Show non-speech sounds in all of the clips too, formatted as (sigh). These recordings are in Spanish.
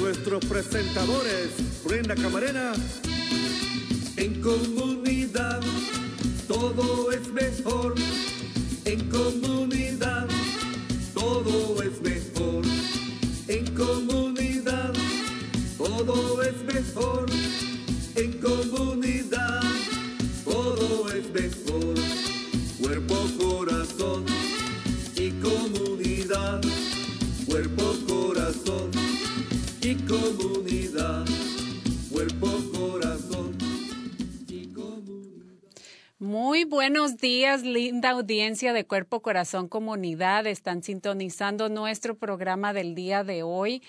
nuestros presentadores, Brenda Camarena. Buenos días, linda audiencia de Cuerpo, Corazón, Comunidad. Están sintonizando nuestro programa del día de hoy.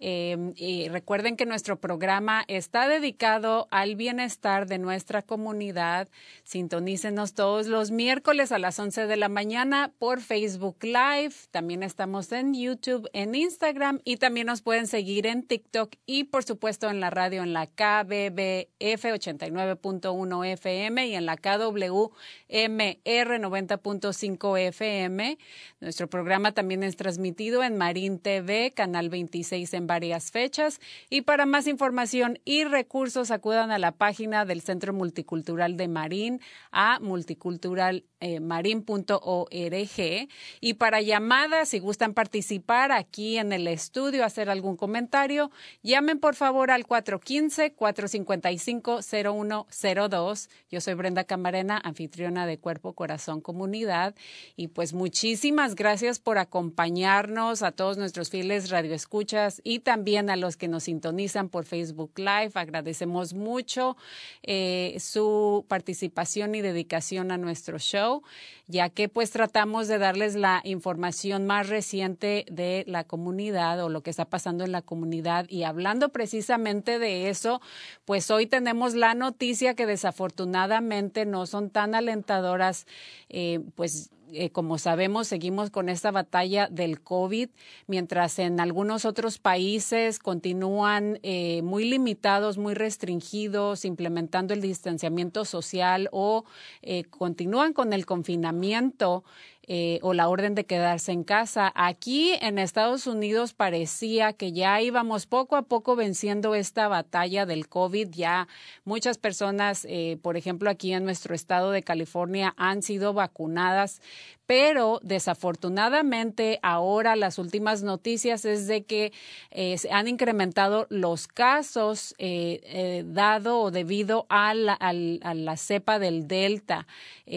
Eh, y recuerden que nuestro programa está dedicado al bienestar de nuestra comunidad. Sintonícenos todos los miércoles a las 11 de la mañana por Facebook Live. También estamos en YouTube, en Instagram y también nos pueden seguir en TikTok y por supuesto en la radio en la KBBF 89.1 FM y en la KWMR 90.5 FM. Nuestro programa también es transmitido en Marín TV, Canal 26 en varias fechas. Y para más información y recursos, acudan a la página del Centro Multicultural de Marín a multiculturalmarin.org. Y para llamadas, si gustan participar aquí en el estudio, hacer algún comentario, llamen por favor al 415-455-0102. Yo soy Brenda Camarena, anfitriona de Cuerpo, Corazón, Comunidad. Y pues muchísimas gracias por acompañarnos a todos nuestros fieles radioescuchas y también a los que nos sintonizan por Facebook Live. Agradecemos mucho eh, su participación y dedicación a nuestro show, ya que pues tratamos de darles la información más reciente de la comunidad o lo que está pasando en la comunidad. Y hablando precisamente de eso, pues hoy tenemos la noticia que desafortunadamente no son tan alentadoras, eh, pues eh, como sabemos, seguimos con esta batalla del COVID, mientras en algunos otros países continúan eh, muy limitados, muy restringidos, implementando el distanciamiento social o eh, continúan con el confinamiento. Eh, o la orden de quedarse en casa. Aquí en Estados Unidos parecía que ya íbamos poco a poco venciendo esta batalla del COVID. Ya muchas personas, eh, por ejemplo, aquí en nuestro estado de California, han sido vacunadas, pero desafortunadamente ahora las últimas noticias es de que eh, se han incrementado los casos eh, eh, dado o debido a la, a la cepa del Delta.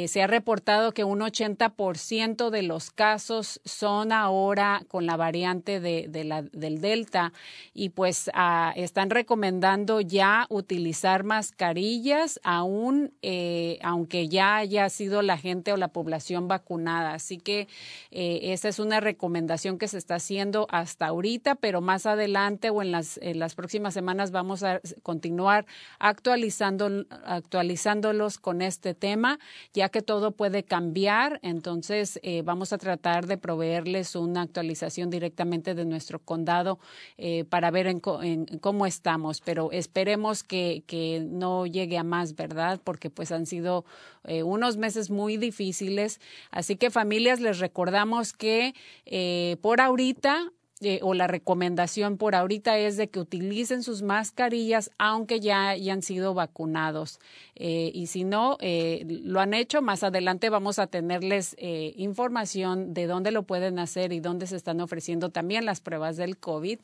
Se ha reportado que un 80% de los casos son ahora con la variante de, la, del Delta y pues ah, están recomendando ya utilizar mascarillas aún aunque ya haya sido la gente o la población vacunada. Así que eh, esa es una recomendación que se está haciendo hasta ahorita, pero más adelante o en las, próximas semanas vamos a continuar actualizando, actualizándolos con este tema, ya que todo puede cambiar. Entonces, eh, vamos a tratar de proveerles una actualización directamente de nuestro condado eh, para ver en, en cómo estamos, pero esperemos que, no llegue a más, ¿verdad? Porque pues han sido unos meses muy difíciles. Así que familias, les recordamos que eh, por ahorita eh, o la recomendación por ahorita es de que utilicen sus mascarillas aunque ya hayan sido vacunados. Eh, y si no eh, lo han hecho, más adelante vamos a tenerles información de dónde lo pueden hacer y dónde se están ofreciendo también las pruebas del COVID.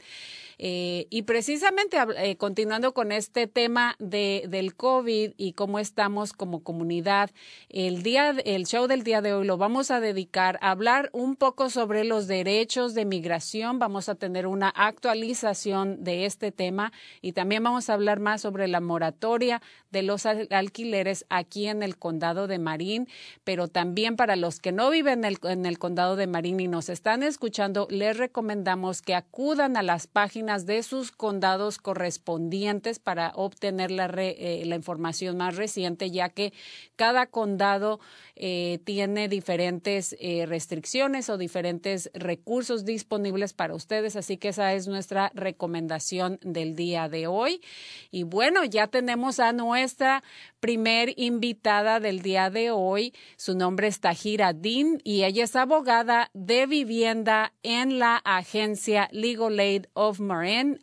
Y precisamente continuando con este tema de, del COVID y cómo estamos como comunidad, el, día, el show del día de hoy lo vamos a dedicar a hablar un poco sobre los derechos de migración. Vamos a tener una actualización de este tema y también vamos a hablar más sobre la moratoria de los alquileres aquí en el condado de Marín, pero también para los que no viven en el, en el condado de Marín y nos están escuchando, les recomendamos que acudan a las páginas de sus condados correspondientes para obtener la, eh, la información más reciente, ya que cada condado eh, tiene diferentes eh, restricciones o diferentes recursos disponibles para ustedes, así que esa es nuestra recomendación del día de hoy. Y bueno, ya tenemos a nuestra primer invitada del día de hoy. Su nombre es Tahira Dean y ella es abogada de vivienda en la agencia Legal Aid of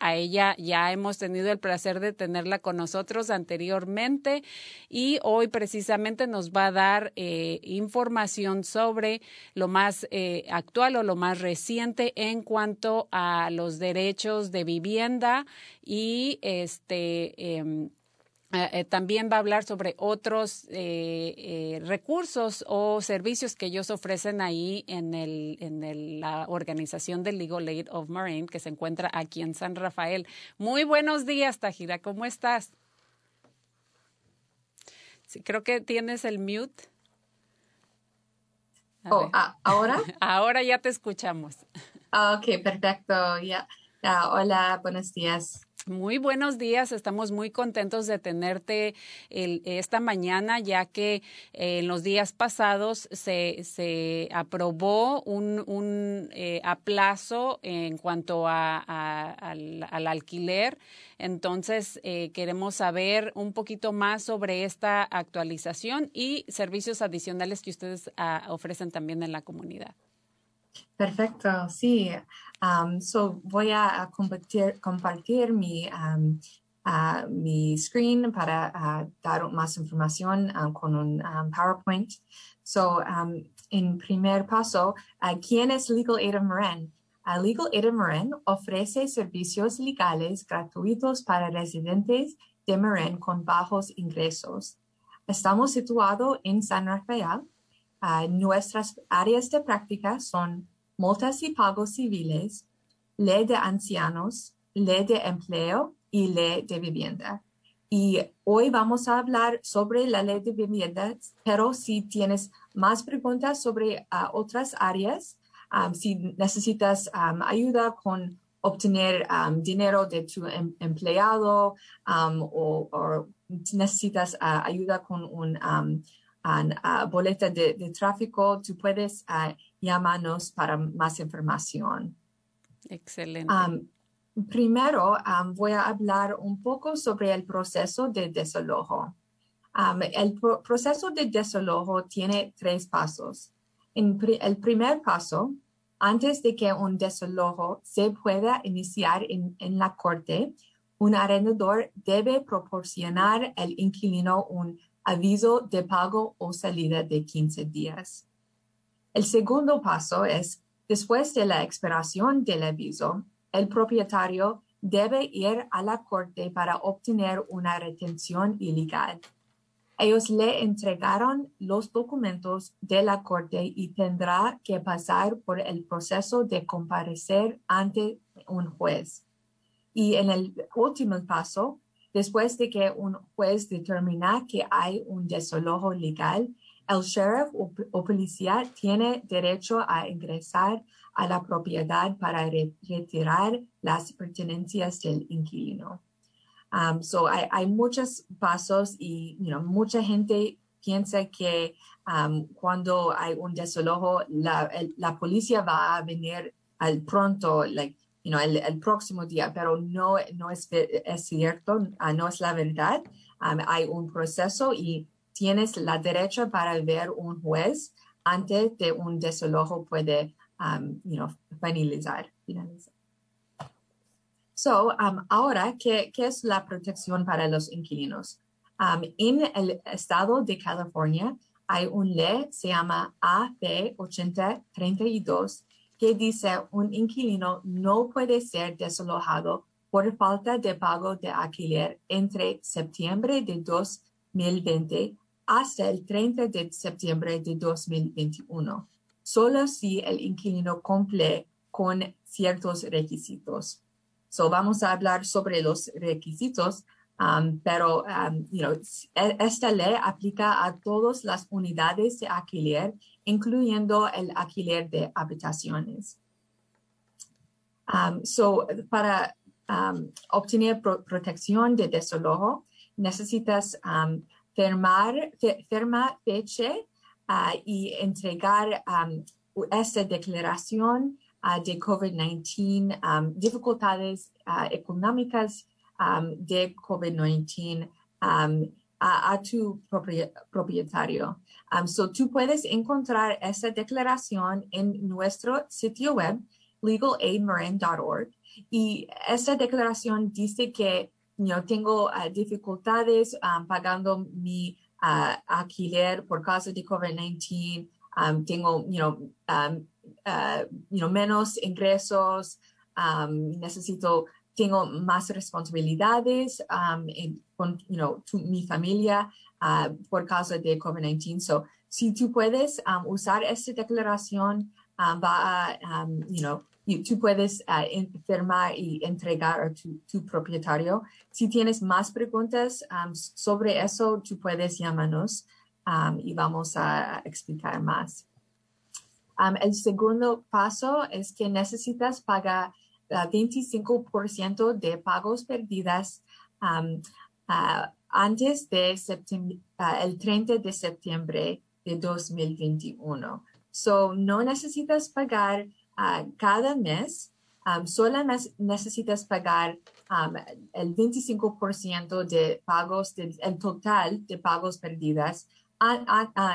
A ella ya hemos tenido el placer de tenerla con nosotros anteriormente y hoy precisamente nos va a dar eh, información sobre lo más eh, actual o lo más reciente en cuanto a los derechos de vivienda y este em, eh, también va a hablar sobre otros eh, recursos o servicios que ellos ofrecen ahí en, el, en la organización del Legal Aid of Marine que se encuentra aquí en San Rafael. Muy buenos días, Tajira, ¿cómo estás? Sí, creo que tienes el mute. Oh, ah, ¿Ahora? (laughs) Ahora ya te escuchamos. Ah, ok, perfecto. Ya. hola, buenos días. Muy buenos días, estamos muy contentos de tenerte esta mañana, ya que eh, en los días pasados se, se aprobó un, un eh, aplazo en cuanto a, al, alquiler. Entonces, eh, queremos saber un poquito más sobre esta actualización y servicios adicionales que ustedes ah, ofrecen también en la comunidad. Perfecto, sí. Um, so voy a compartir, compartir mi, mi screen para dar más información um, con un PowerPoint. So, en primer paso, ¿quién es Legal Aid of Marin? Legal Aid of Marin ofrece servicios legales gratuitos para residentes de Marin con bajos ingresos. Estamos situados en San Rafael. Nuestras áreas de práctica son multas y pagos civiles, ley de ancianos, ley de empleo y ley de vivienda. Y hoy vamos a hablar sobre la ley de vivienda, pero si tienes más preguntas sobre ah, otras áreas, um, si necesitas ayuda con obtener dinero de tu em, empleado o, necesitas ah, ayuda con un uh, boleta de, de, tráfico, tú puedes llámanos para más información. Excelente. primero, voy a hablar un poco sobre el proceso de desalojo. el proceso de desalojo tiene tres pasos. En el primer paso, antes de que un desalojo se pueda iniciar en, en la corte, un arrendador debe proporcionar al inquilino un aviso de pago o salida de 15 días. El segundo paso es, después de la expiración del aviso, el propietario debe ir a la corte para obtener una retención ilegal. Ellos le entregaron los documentos de la corte y tendrá que pasar por el proceso de comparecer ante un juez. Y en el último paso, después de que un juez determina que hay un desalojo legal, el sheriff o, policía tiene derecho a ingresar a la propiedad para retirar las pertenencias del inquilino. Um, so hay, muchos pasos y mucha gente piensa que um, cuando hay un desalojo, la, policía va a venir al pronto, you know, el, próximo día, pero no, no es, cierto, ah, no es la verdad. Um, hay un proceso y tienes la derecha para ver un juez antes de un desalojo puede um, finalizar. So, um, ahora, ¿qué, ¿qué, es la protección para los inquilinos? Um, en el estado de California hay una ley, se llama AP 8032, que dice un inquilino no puede ser desalojado por falta de pago de alquiler entre septiembre de 2020 hasta el 30 de septiembre de 2021, solo si el inquilino cumple con ciertos requisitos. So vamos a hablar sobre los requisitos, um, pero um, you know, esta ley aplica a todas las unidades de alquiler, incluyendo el alquiler de habitaciones. Um, so para um, obtener pro protección de desalojo, necesitas um, firmar, firma fecha uh, y entregar um, esta declaración uh, de COVID-19, um, dificultades uh, económicas de COVID-19 um, a, a, tu propietario. So tú puedes encontrar esa declaración en nuestro sitio web legalaidmarin.org y esta declaración dice que yo tengo uh, dificultades um, pagando mi uh, alquiler por causa de COVID-19. Um, tengo, you know, um, uh, you know, menos ingresos. necesito, tengo más responsabilidades en, con, you know, mi familia por causa de COVID-19. So, si tú puedes usar esta declaración, va a, you know, tú puedes uh, firmar y entregar a tu, tu, propietario. Si tienes más preguntas um, sobre eso, tú puedes llamarnos um, y vamos a explicar más. Um, el segundo paso es que necesitas pagar uh, 25% de pagos perdidas uh, antes de uh, el 30 de septiembre de 2021. So, no necesitas pagar uh, cada mes, um, solo necesitas pagar um, el 25% de pagos, de, el total de pagos perdidas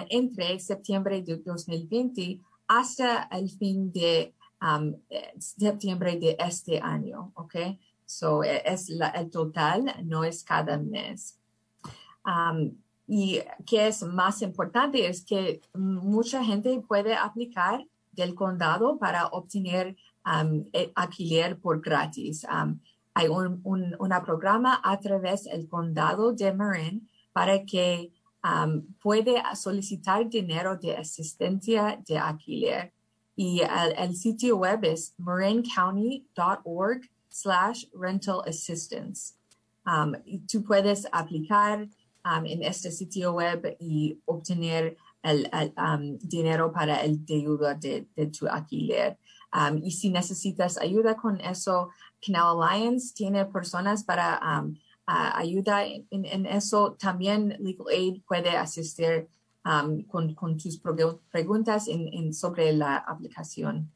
entre septiembre de 2020 hasta el fin de um, septiembre de este año, ¿ok? So, e, es la, el total, no es cada mes. Y que es más importante es que mucha gente puede aplicar del condado para obtener eh, alquiler por gratis. Hay un, un una programa a través del condado de Marin para que puede solicitar dinero de asistencia de alquiler. Y el, sitio web es marincounty.org slash rental assistance. Tú puedes aplicar um, en este sitio web y obtener el, um, dinero para el deuda de, tu alquiler. Um, y si necesitas ayuda con eso, Canal Alliance tiene personas para um, ayuda en, eso. También Legal Aid puede asistir con, tus preguntas sobre la aplicación.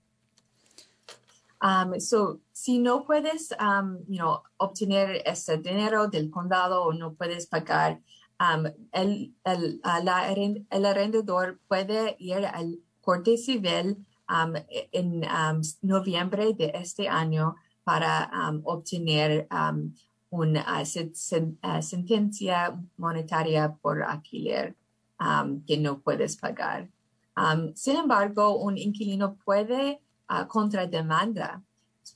Um, so, si no puedes, um, you obtener ese dinero del condado o no puedes pagar Um, el, el, el, arrendador puede ir al corte civil um, en um, noviembre de este año para obtener una uh, sentencia monetaria por alquiler que no puedes pagar. sin embargo, un inquilino puede uh, contrademanda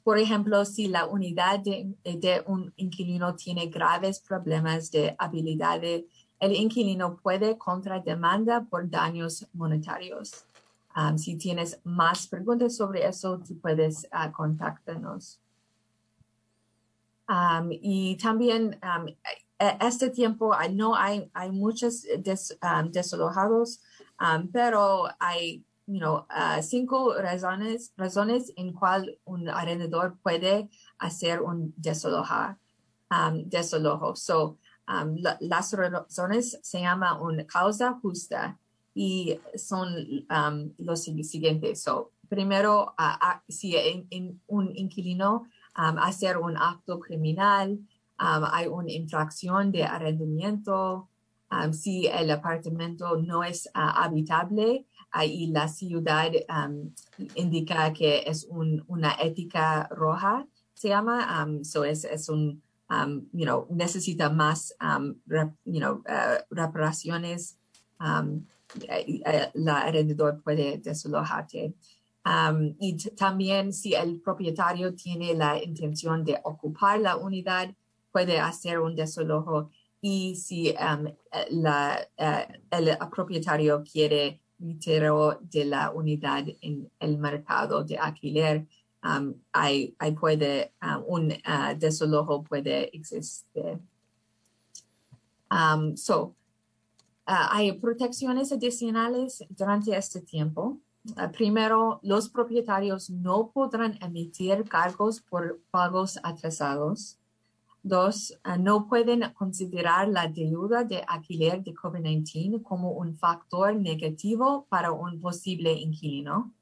por ejemplo, si la unidad de, de, un inquilino tiene graves problemas de habilidad, el inquilino puede contrademanda por daños monetarios. Um, si tienes más preguntas sobre eso, tú puedes uh, contactarnos. Um, y también um, e, este tiempo no hay, hay muchos desalojados, pero hay you know, uh, cinco razones, razones en cual un arrendador puede hacer un desalojar, um, desalojo. So, um, las razones se llama una causa justa y son um, los siguientes. So, primero, uh, si en, un inquilino um, hacer un acto criminal, um, hay una infracción de arrendamiento, um, si el apartamento no es uh, habitable, y la ciudad um, indica que es un, una ética roja, se llama, um, so es, es un, you know, necesita más, rep, you know, uh, reparaciones, um, la alrededor puede desalojarte. Y también si el propietario tiene la intención de ocupar la unidad, puede hacer un desalojo. Y si um, la, uh, el propietario quiere retiro de la unidad en el mercado de alquiler, um, hay, puede, uh, un uh, desalojo puede existir. Um, so, uh, hay protecciones adicionales durante este tiempo. Uh, primero, los propietarios no podrán emitir cargos por pagos atrasados. Dos, uh, no pueden considerar la deuda de alquiler de COVID-19 como un factor negativo para un posible inquilino.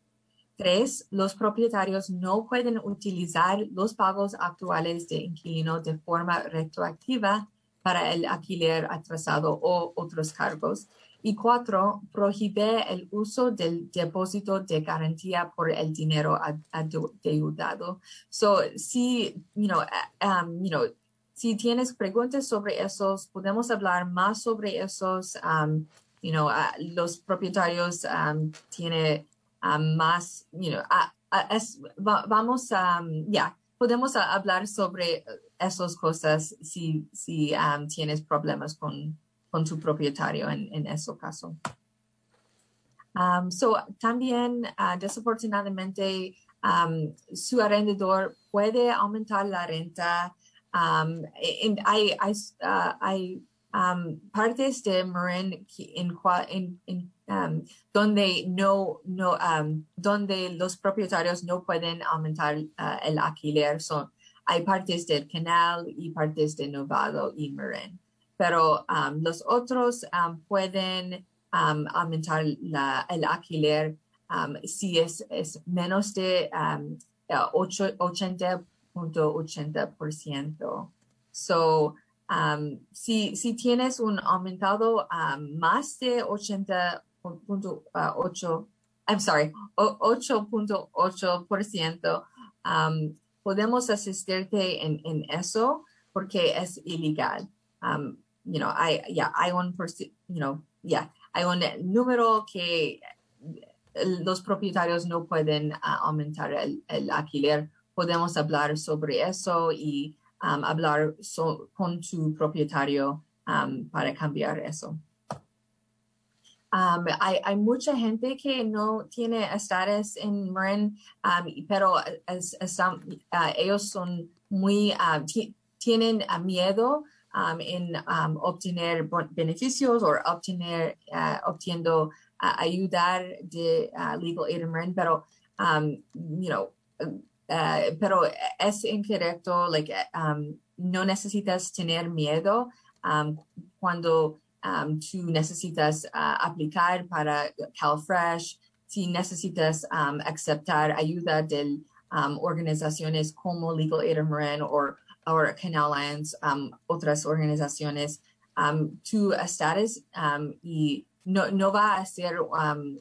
Tres, los propietarios no pueden utilizar los pagos actuales de inquilino de forma retroactiva para el alquiler atrasado o otros cargos. Y cuatro, prohíbe el uso del depósito de garantía por el dinero adeudado. So, you know, um, you know, si tienes preguntas sobre esos, podemos hablar más sobre esos. Um, you know, uh, los propietarios um, tienen um, más, you know, uh, uh, es, va, vamos a, um, ya, yeah, podemos hablar sobre esas cosas si, si um, tienes problemas con, con tu propietario en, en ese caso. Um, so, también, uh, desafortunadamente, um, su arrendador puede aumentar la renta. Um, and uh, hay um, partes de Marin um, donde no, no, um, donde los propietarios no pueden aumentar uh, el alquiler. Son, hay partes del canal y partes de Novado y Marin. Pero um, los otros um, pueden um, aumentar el alquiler si es, es, menos de 80.80%. So, si, si tienes un aumentado más de 80.8, I'm sorry, 8.8%, um, podemos asistirte en, en eso porque es ilegal. Um, you know, hay, yeah, hay un, you know, yeah, hay un número que los propietarios no pueden uh, aumentar el, el, alquiler. Podemos hablar sobre eso y um, hablar so, con tu propietario um, para cambiar eso. Um, hay, hay, mucha gente que no tiene estatus en Marin, um, pero es, es, um, uh, ellos son muy, uh, tienen uh, miedo um, en um, obtener beneficios o obtener, uh, obteniendo ayudar de Legal Aid in Marin, pero, you know, uh, pero es incorrecto, like, no necesitas tener miedo cuando um, tú necesitas uh, aplicar para CalFresh, si necesitas um, aceptar ayuda de um, organizaciones como Legal Aid of Marin o Canal Alliance, um, otras organizaciones, um, estatus um, y no, no va a ser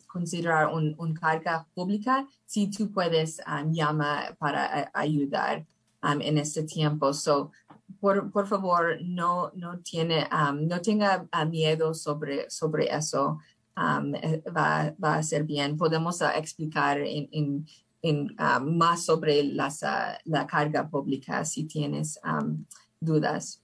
considerar un, un, carga pública si tú puedes llamar para ayudar en este tiempo. So, por, por favor, no, no, tiene, um, no tenga uh, miedo sobre, sobre eso. Um, eh, va, va, a ser bien. Podemos uh, explicar en, en, en uh, más sobre las, la carga pública si tienes um, dudas.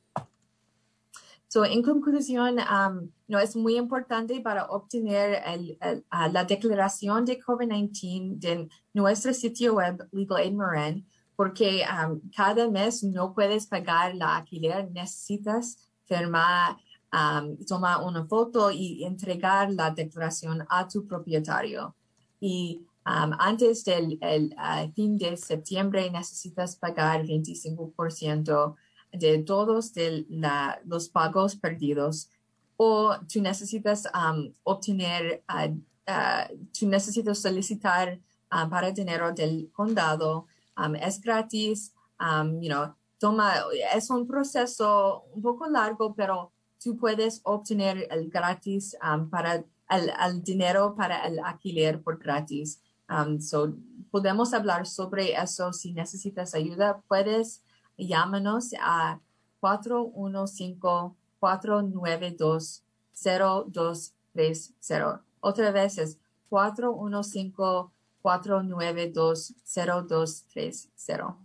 So, en conclusión, um, no es muy importante para obtener el, el, la declaración de COVID-19 de nuestro sitio web Legal Aid Marin porque um, cada mes no puedes pagar la alquiler, necesitas firmar, um, tomar una foto y entregar la declaración a tu propietario. Y um, antes del el, uh, fin de septiembre necesitas pagar 25% de todos de la, los pagos perdidos o tú necesitas obtener, uh, uh, tú necesitas solicitar para dinero del condado Um, es gratis, um, you know, toma, es un proceso un poco largo, pero tú puedes obtener el gratis um, para el, el, dinero para el alquiler por gratis. Um, so podemos hablar sobre eso. Si necesitas ayuda, puedes llámanos a 415-492-0230. Otra vez es 415-492-0230.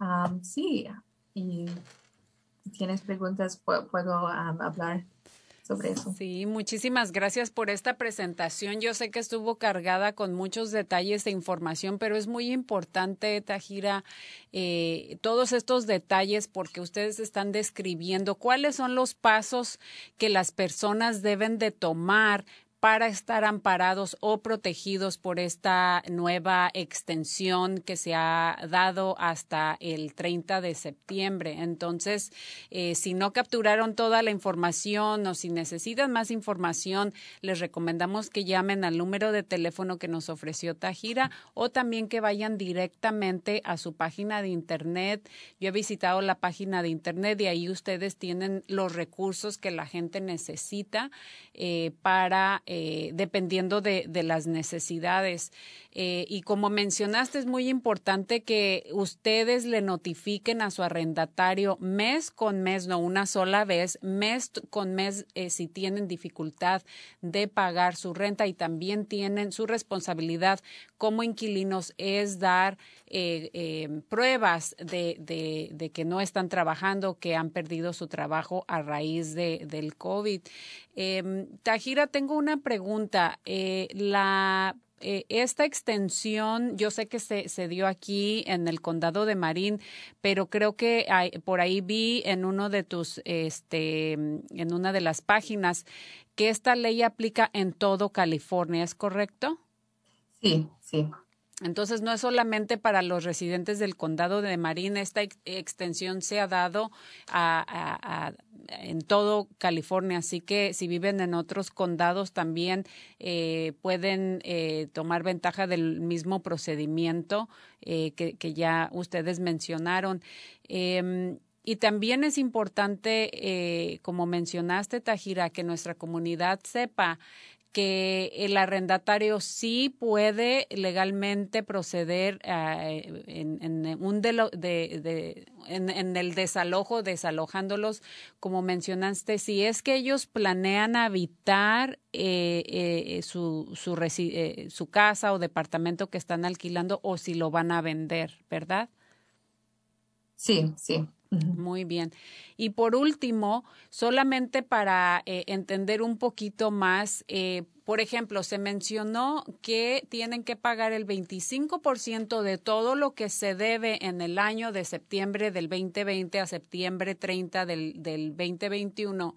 Um, sí, y tienes preguntas, puedo um, hablar sobre eso. Sí, muchísimas gracias por esta presentación. Yo sé que estuvo cargada con muchos detalles de información, pero es muy importante, Tajira, eh, todos estos detalles porque ustedes están describiendo cuáles son los pasos que las personas deben de tomar para estar amparados o protegidos por esta nueva extensión que se ha dado hasta el 30 de septiembre. Entonces, eh, si no capturaron toda la información o si necesitan más información, les recomendamos que llamen al número de teléfono que nos ofreció Tajira o también que vayan directamente a su página de internet. Yo he visitado la página de internet y ahí ustedes tienen los recursos que la gente necesita eh, para eh, dependiendo de, las necesidades. Eh, y como mencionaste, es muy importante que ustedes le notifiquen a su arrendatario mes con mes, no una sola vez, mes con mes eh, si tienen dificultad de pagar su renta y también tienen su responsabilidad como inquilinos es dar pruebas de, de, que no están trabajando, que han perdido su trabajo a raíz de, del COVID. Em, Tajira, tengo una pregunta. Eh, la eh, esta extensión, yo sé que se, se, dio aquí en el condado de Marín, pero creo que por ahí vi en uno de tus, este, en una de las páginas que esta ley aplica en todo California, ¿es correcto? Sí, sí. Entonces, no es solamente para los residentes del condado de Marín, esta extensión se ha dado a, en todo California, así que si viven en otros condados también eh, pueden eh, tomar ventaja del mismo procedimiento eh, que, que, ya ustedes mencionaron. Em, y también es importante, como mencionaste, Tajira, que nuestra comunidad sepa que el arrendatario sí puede legalmente proceder eh, en, un de, en, el desalojo, desalojándolos, como mencionaste, si es que ellos planean habitar eh, eh, su, su, su casa o departamento que están alquilando o si lo van a vender, ¿verdad? Sí, sí. Muy bien. Y por último, solamente para eh, entender un poquito más, eh, por ejemplo, se mencionó que tienen que pagar el 25% de todo lo que se debe en el año de septiembre del 2020 a septiembre 30 del, del 2021.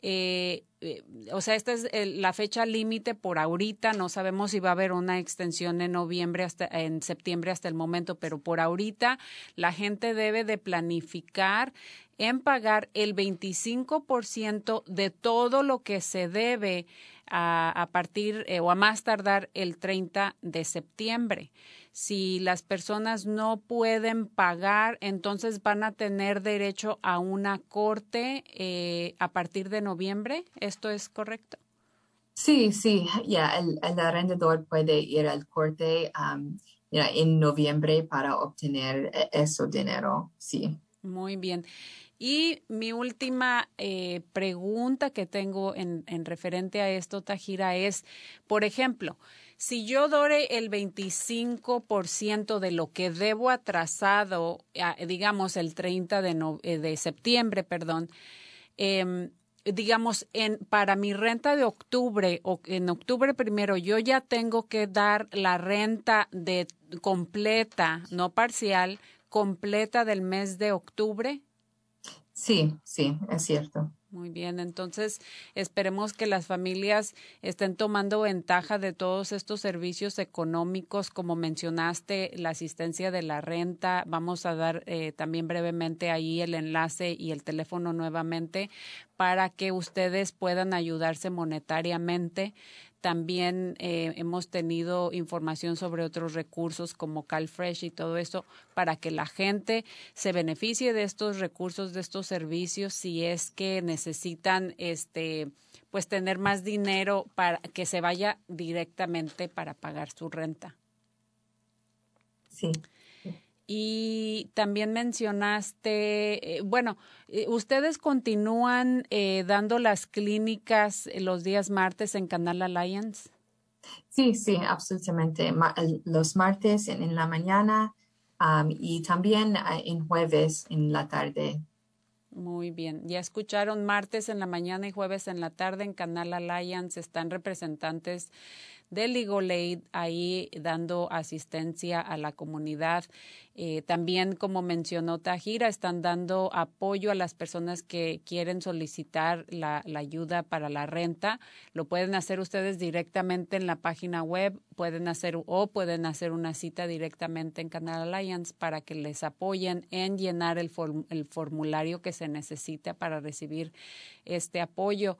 Eh, eh, o sea, esta es la fecha límite por ahorita. No sabemos si va a haber una extensión en noviembre hasta en septiembre hasta el momento, pero por ahorita la gente debe de planificar en pagar el 25% de todo lo que se debe a, a partir eh, o a más tardar el 30 de septiembre si las personas no pueden pagar, entonces van a tener derecho a una corte eh, a partir de noviembre. ¿Esto es correcto? Sí, sí, ya el, arrendador puede ir al corte um, en noviembre para obtener e, ese dinero, sí. Muy bien. Y mi última eh, pregunta que tengo en, en referente a esto, Tajira, es, por ejemplo, si yo doy el 25% de lo que debo atrasado, digamos el 30 de, eh, de septiembre, perdón, em, digamos, en, para mi renta de octubre o en octubre primero, yo ya tengo que dar la renta de completa, no parcial, completa del mes de octubre. Sí, sí, es cierto. Muy bien, entonces esperemos que las familias estén tomando ventaja de todos estos servicios económicos, como mencionaste, la asistencia de la renta. Vamos a dar eh, también brevemente ahí el enlace y el teléfono nuevamente para que ustedes puedan ayudarse monetariamente también eh, hemos tenido información sobre otros recursos como CalFresh y todo eso para que la gente se beneficie de estos recursos, de estos servicios, si es que necesitan este pues tener más dinero para que se vaya directamente para pagar su renta. sí. Y también mencionaste, eh, bueno, eh, ustedes continúan eh, dando las clínicas los días martes en Canal Alliance. Sí, sí, absolutamente. los martes en, la mañana y también en jueves en la tarde. Muy bien. Ya escucharon martes en la mañana y jueves en la tarde en Canal Alliance. Están representantes de Legal ahí dando asistencia a la comunidad. Eh, también, como mencionó Tajira, están dando apoyo a las personas que quieren solicitar la, ayuda para la renta. Lo pueden hacer ustedes directamente en la página web, pueden hacer o pueden hacer una cita directamente en Canal Alliance para que les apoyen en llenar el, el formulario que se necesita para recibir este apoyo.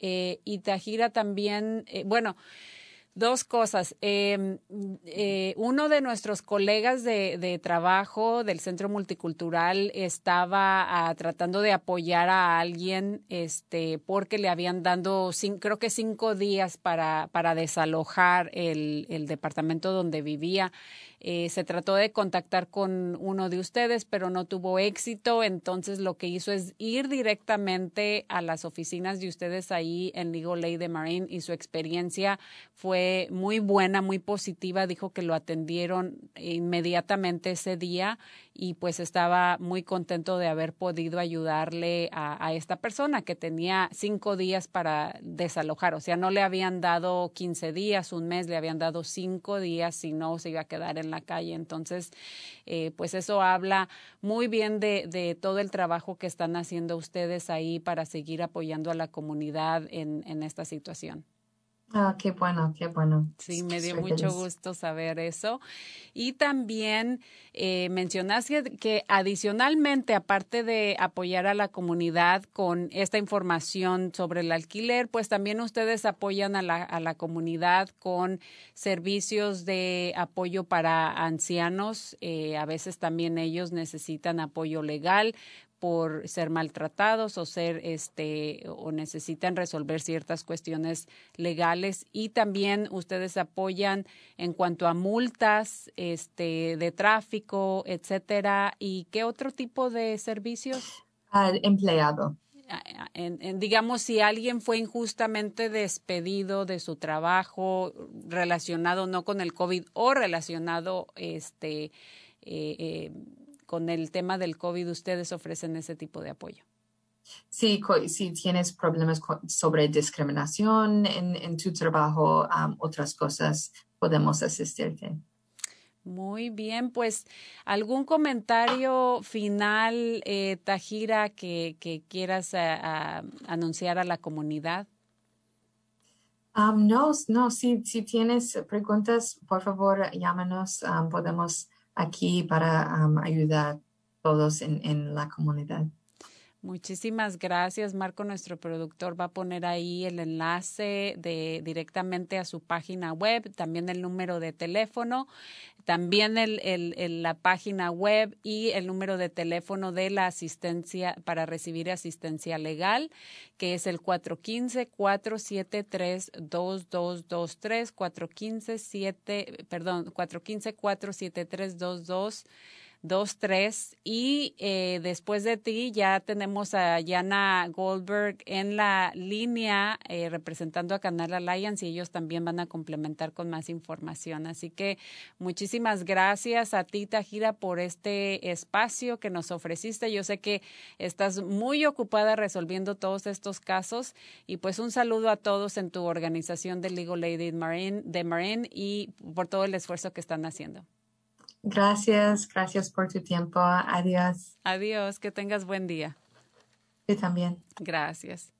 Eh, y Tajira también, eh, bueno, Dos cosas. Em, eh, uno de nuestros colegas de, trabajo del Centro Multicultural estaba ah, tratando de apoyar a alguien este, porque le habían dado, creo que cinco días para, para desalojar el, departamento donde vivía eh, se trató de contactar con uno de ustedes, pero no tuvo éxito. Entonces lo que hizo es ir directamente a las oficinas de ustedes ahí en Legal Aid de Marine y su experiencia fue muy buena, muy positiva. Dijo que lo atendieron inmediatamente ese día y pues estaba muy contento de haber podido ayudarle a, esta persona que tenía cinco días para desalojar. O sea, no le habían dado 15 días, un mes, le habían dado cinco días, si no se iba a quedar en la calle. Entonces, eh, pues eso habla muy bien de, de, todo el trabajo que están haciendo ustedes ahí para seguir apoyando a la comunidad en esta situación. Ah, qué bueno, qué bueno. Sí, me dio mucho gusto saber eso. Y también eh, mencionaste que adicionalmente, aparte de apoyar a la comunidad con esta información sobre el alquiler, pues también ustedes apoyan a la, a la comunidad con servicios de apoyo para ancianos. Eh, a veces también ellos necesitan apoyo legal por ser maltratados o ser este o necesitan resolver ciertas cuestiones legales. Y también ustedes apoyan en cuanto a multas este de tráfico etcétera. Y qué otro tipo de servicios al empleado. En, digamos si alguien fue injustamente despedido de su trabajo relacionado no con el covid o relacionado este eh, eh, con el tema del COVID ustedes ofrecen ese tipo de apoyo. Sí, si tienes problemas sobre discriminación en, tu trabajo, otras cosas, podemos asistirte. Muy bien, pues algún comentario final, eh, Tajira, que, quieras eh, anunciar a la comunidad. no, no, si, si tienes preguntas, por favor, llámanos, podemos aquí para ayudar a todos en, en la comunidad. Muchísimas gracias, Marco. Nuestro productor va a poner ahí el enlace de directamente a su página web, también el número de teléfono, también el, la página web y el número de teléfono de la asistencia para recibir asistencia legal, que es el 415-473-2223, 415 perdón, 415-473-2223 dos, tres. Y eh, después de ti ya tenemos a Yana Goldberg en la línea eh, representando a Canal Alliance y ellos también van a complementar con más información. Así que muchísimas gracias a ti, Tajira, por este espacio que nos ofreciste. Yo sé que estás muy ocupada resolviendo todos estos casos y pues un saludo a todos en tu organización de Legal Aid Marine, de Marine y por todo el esfuerzo que están haciendo. Gracias, gracias por tu tiempo. Adiós. Adiós, que tengas buen día. Yo también. Gracias.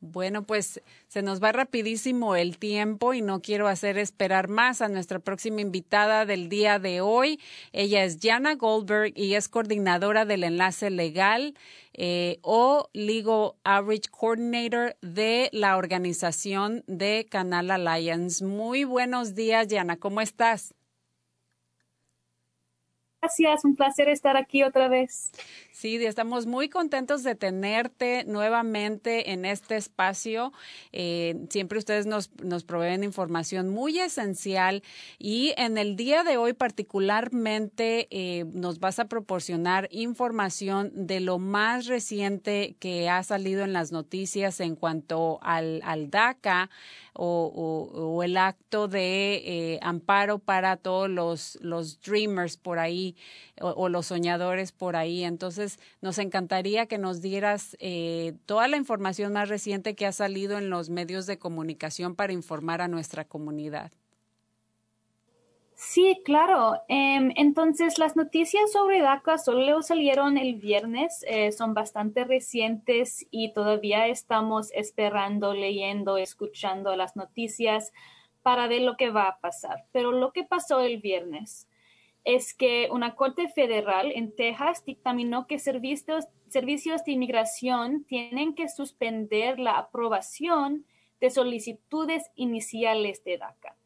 Bueno, pues se nos va rapidísimo el tiempo y no quiero hacer esperar más a nuestra próxima invitada del día de hoy. Ella es Jana Goldberg y es coordinadora del enlace legal eh, o Legal Average Coordinator de la organización de Canal Alliance. Muy buenos días, Jana. ¿Cómo estás? Gracias, un placer estar aquí otra vez. Sí, estamos muy contentos de tenerte nuevamente en este espacio. Eh, siempre ustedes nos, nos proveen información muy esencial y en el día de hoy particularmente eh, nos vas a proporcionar información de lo más reciente que ha salido en las noticias en cuanto al, al DACA o, el acto de eh, amparo para todos los, los dreamers por ahí o, los soñadores por ahí. Entonces, nos encantaría que nos dieras eh, toda la información más reciente que ha salido en los medios de comunicación para informar a nuestra comunidad. Sí, claro. Em, entonces, las noticias sobre DACA solo salieron el viernes, eh, son bastante recientes y todavía estamos esperando, leyendo, escuchando las noticias para ver lo que va a pasar. Pero lo que pasó el viernes es que una corte federal en Texas dictaminó que servicios, de inmigración tienen que suspender la aprobación de solicitudes iniciales de DACA.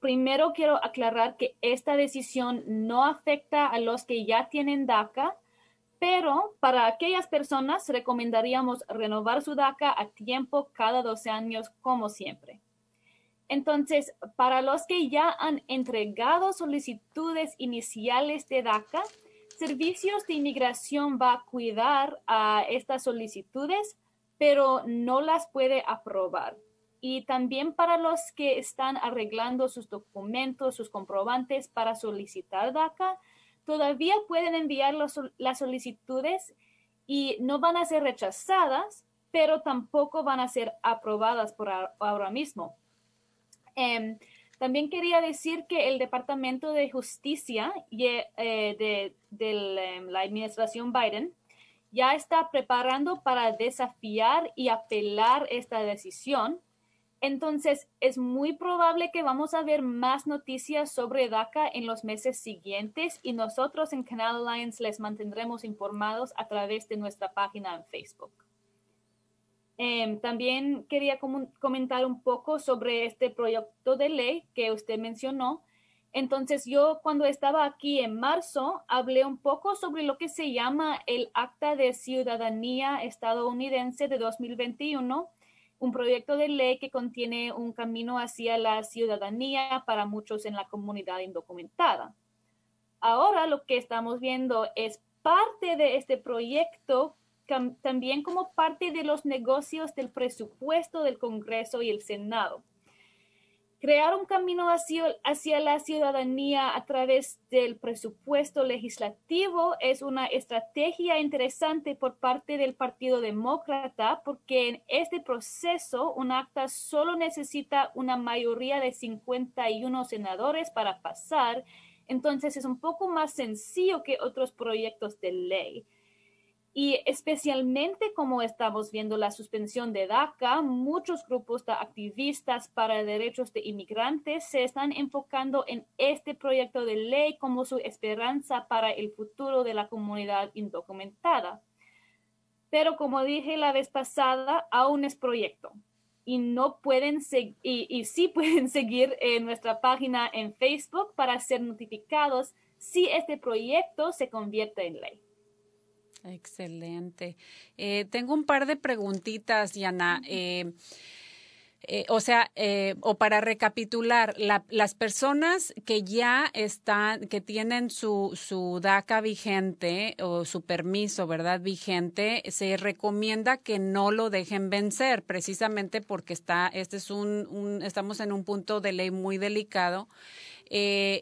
primero quiero aclarar que esta decisión no afecta a los que ya tienen DACA, pero para aquellas personas recomendaríamos renovar su DACA a tiempo cada 12 años como siempre. Entonces, para los que ya han entregado solicitudes iniciales de DACA, Servicios de Inmigración va a cuidar a estas solicitudes, pero no las puede aprobar. Y también para los que están arreglando sus documentos, sus comprobantes para solicitar DACA, todavía pueden enviar las solicitudes y no van a ser rechazadas, pero tampoco van a ser aprobadas por ahora mismo. Em, también quería decir que el Departamento de Justicia eh, de, em, la administración Biden ya está preparando para desafiar y apelar esta decisión. Entonces, es muy probable que vamos a ver más noticias sobre DACA en los meses siguientes y nosotros en Canal Alliance les mantendremos informados a través de nuestra página en Facebook. Em, también quería comentar un poco sobre este proyecto de ley que usted mencionó. Entonces, yo cuando estaba aquí en marzo, hablé un poco sobre lo que se llama el Acta de Ciudadanía estadounidense de 2021, un proyecto de ley que contiene un camino hacia la ciudadanía para muchos en la comunidad indocumentada. Ahora lo que estamos viendo es parte de este proyecto también como parte de los negocios del presupuesto del Congreso y el Senado. Crear un camino hacia, hacia la ciudadanía a través del presupuesto legislativo es una estrategia interesante por parte del Partido Demócrata porque en este proceso un acta solo necesita una mayoría de 51 senadores para pasar, entonces es un poco más sencillo que otros proyectos de ley. Y especialmente como estamos viendo la suspensión de DACA, muchos grupos de activistas para derechos de inmigrantes se están enfocando en este proyecto de ley como su esperanza para el futuro de la comunidad indocumentada. Pero como dije la vez pasada, aún es proyecto y no pueden y, y sí (laughs) pueden seguir en nuestra página en Facebook para ser notificados si este proyecto se convierte en ley. Excelente. Eh, tengo un par de preguntitas, Yana. Eh, eh, o sea, o para recapitular, las personas que ya están, que tienen su, su DACA vigente o su permiso, ¿verdad? Vigente, se recomienda que no lo dejen vencer, precisamente porque está, este es un, un estamos en un punto de ley muy delicado.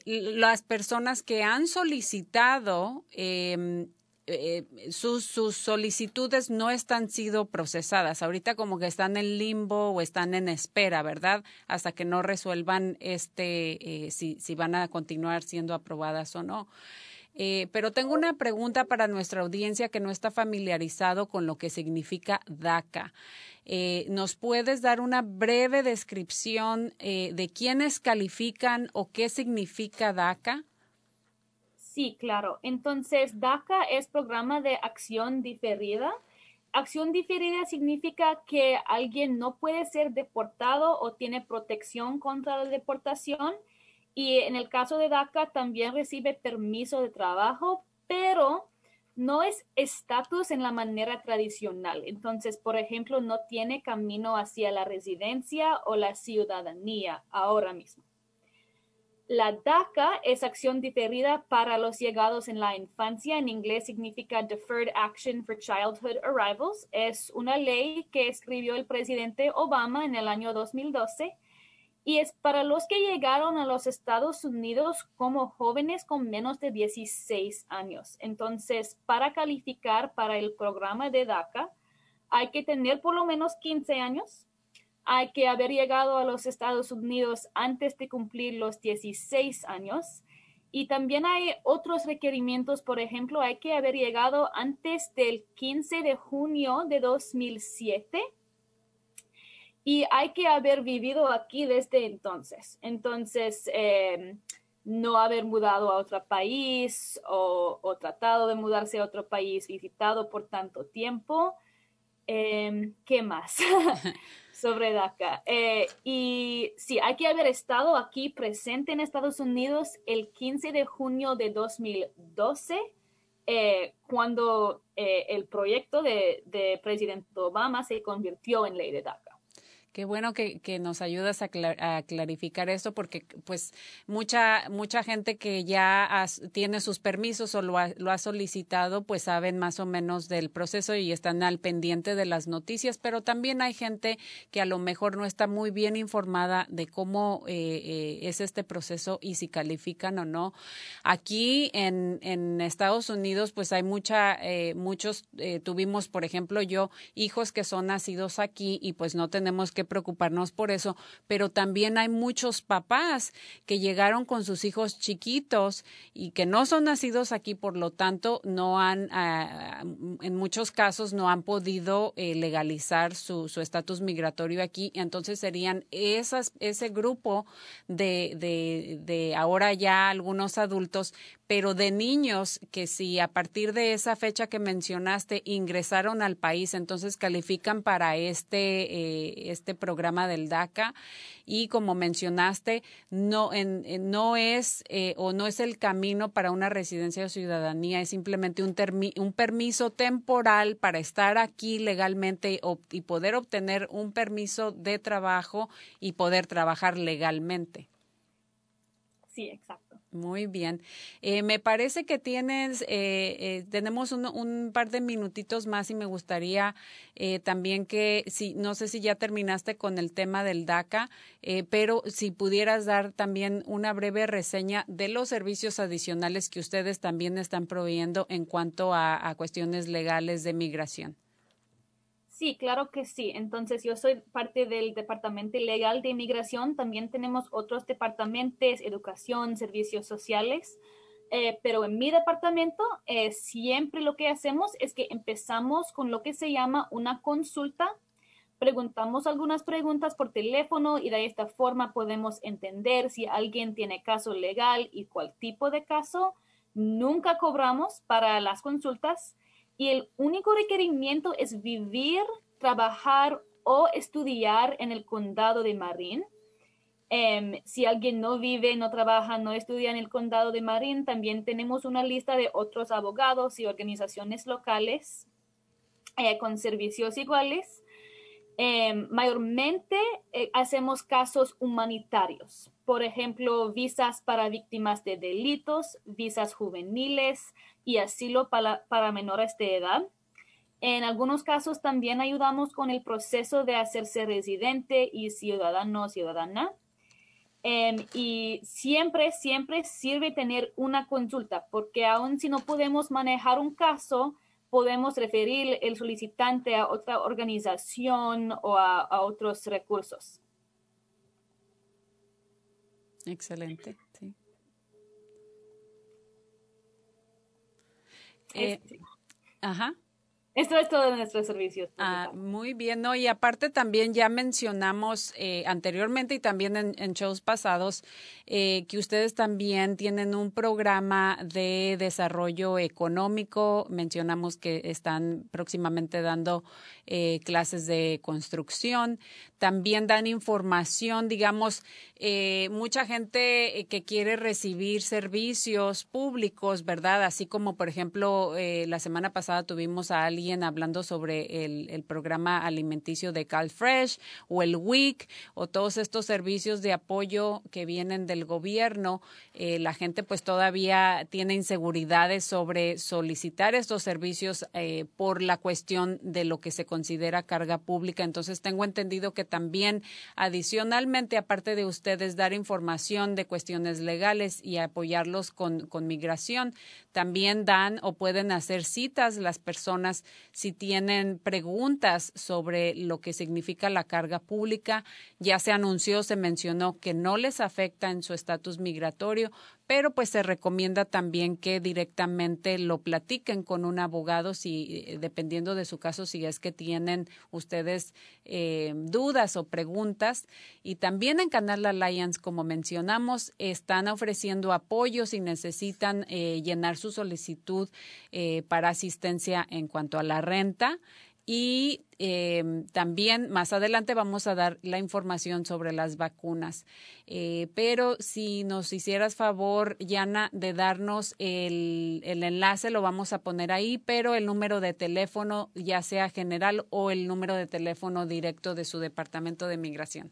las personas que han solicitado eh, eh, sus, sus, solicitudes no están sido procesadas. Ahorita como que están en limbo o están en espera, ¿verdad? Hasta que no resuelvan este, eh, si, si, van a continuar siendo aprobadas o no. Eh, pero tengo una pregunta para nuestra audiencia que no está familiarizado con lo que significa DACA. ¿Nos puedes dar una breve descripción de quiénes califican o qué significa DACA? Sí, claro. Entonces, DACA es programa de acción diferida. Acción diferida significa que alguien no puede ser deportado o tiene protección contra la deportación y en el caso de DACA también recibe permiso de trabajo, pero no es estatus en la manera tradicional. Entonces, por ejemplo, no tiene camino hacia la residencia o la ciudadanía ahora mismo. La DACA es acción diferida para los llegados en la infancia. En inglés significa Deferred Action for Childhood Arrivals. Es una ley que escribió el presidente Obama en el año 2012 y es para los que llegaron a los Estados Unidos como jóvenes con menos de 16 años. Entonces, para calificar para el programa de DACA, hay que tener por lo menos 15 años hay que haber llegado a los Estados Unidos antes de cumplir los 16 años. Y también hay otros requerimientos, por ejemplo, hay que haber llegado antes del 15 de junio de 2007 y hay que haber vivido aquí desde entonces. Entonces, em, no haber mudado a otro país o, o, tratado de mudarse a otro país visitado por tanto tiempo. Em, ¿Qué más? (laughs) sobre DACA. Eh, y sí, hay que haber estado aquí presente en Estados Unidos el 15 de junio de 2012, eh, cuando eh, el proyecto de, de presidente Obama se convirtió en ley de DACA. Qué bueno que, que nos ayudas a, clarificar esto porque pues mucha mucha gente que ya tiene sus permisos o lo ha, lo ha solicitado pues saben más o menos del proceso y están al pendiente de las noticias, pero también hay gente que a lo mejor no está muy bien informada de cómo eh, eh, es este proceso y si califican o no. Aquí en, en Estados Unidos pues hay mucha, eh, muchos, tuvimos por ejemplo yo hijos que son nacidos aquí y pues no tenemos que preocuparnos por eso, pero también hay muchos papás que llegaron con sus hijos chiquitos y que no son nacidos aquí, por lo tanto, no han, ah, en muchos casos, no han podido eh, legalizar su estatus migratorio aquí. Entonces serían esas, ese grupo de, de, de ahora ya algunos adultos pero de niños que si a partir de esa fecha que mencionaste ingresaron al país, entonces califican para este, eh, este programa del DACA y como mencionaste, no, no es eh, o no es el camino para una residencia de ciudadanía, es simplemente un permiso temporal para estar aquí legalmente y poder obtener un permiso de trabajo y poder trabajar legalmente. Sí, exacto. Muy bien. Eh, me parece que tienes, eh, eh, tenemos un, un, par de minutitos más y me gustaría también que, si, no sé si ya terminaste con el tema del DACA, pero si pudieras dar también una breve reseña de los servicios adicionales que ustedes también están proveyendo en cuanto a cuestiones legales de migración. Sí, claro que sí. Entonces, yo soy parte del Departamento Legal de Inmigración. También tenemos otros departamentos, educación, servicios sociales. Eh, pero en mi departamento, eh, siempre lo que hacemos es que empezamos con lo que se llama una consulta. Preguntamos algunas preguntas por teléfono y de esta forma podemos entender si alguien tiene caso legal y cuál tipo de caso. Nunca cobramos para las consultas y el único requerimiento es vivir, trabajar o estudiar en el condado de Marin. Em, si alguien no vive, no trabaja, no estudia en el condado de Marin, también tenemos una lista de otros abogados y organizaciones locales eh, con servicios iguales. Em, mayormente eh, hacemos casos humanitarios, por ejemplo, visas para víctimas de delitos, visas juveniles, y asilo para, para menores de edad. En algunos casos también ayudamos con el proceso de hacerse residente y ciudadano o ciudadana. Em, y siempre, siempre sirve tener una consulta, porque aun si no podemos manejar un caso, podemos referir el solicitante a otra organización o a, a otros recursos. Excelente. Eh, ajá. Esto es todo de nuestros servicios. Ah, muy bien, ¿no? Y aparte también ya mencionamos eh, anteriormente y también en, shows pasados eh, que ustedes también tienen un programa de desarrollo económico. Mencionamos que están próximamente dando eh, clases de construcción. También dan información, digamos, mucha gente que quiere recibir servicios públicos, ¿verdad? Así como, por ejemplo, la semana pasada tuvimos a alguien hablando sobre el, programa alimenticio de CalFresh o el WIC o todos estos servicios de apoyo que vienen del gobierno. Eh, la gente pues todavía tiene inseguridades sobre solicitar estos servicios eh, por la cuestión de lo que se considera carga pública. Entonces tengo entendido que también adicionalmente, aparte de ustedes dar información de cuestiones legales y apoyarlos con, con migración, también dan o pueden hacer citas las personas si tienen preguntas sobre lo que significa la carga pública. Ya se anunció, se mencionó que no les afecta en su estatus migratorio, pero pues se recomienda también que directamente lo platiquen con un abogado si eh, dependiendo de su caso si es que tienen ustedes eh, dudas o preguntas. Y también en Canal Alliance como mencionamos están ofreciendo apoyo si necesitan eh, llenar su solicitud para asistencia en cuanto a la renta y eh, también más adelante vamos a dar la información sobre las vacunas. Eh, pero si nos hicieras favor, Yana, de darnos el, el, enlace, lo vamos a poner ahí, pero el número de teléfono, ya sea general o el número de teléfono directo de su departamento de migración.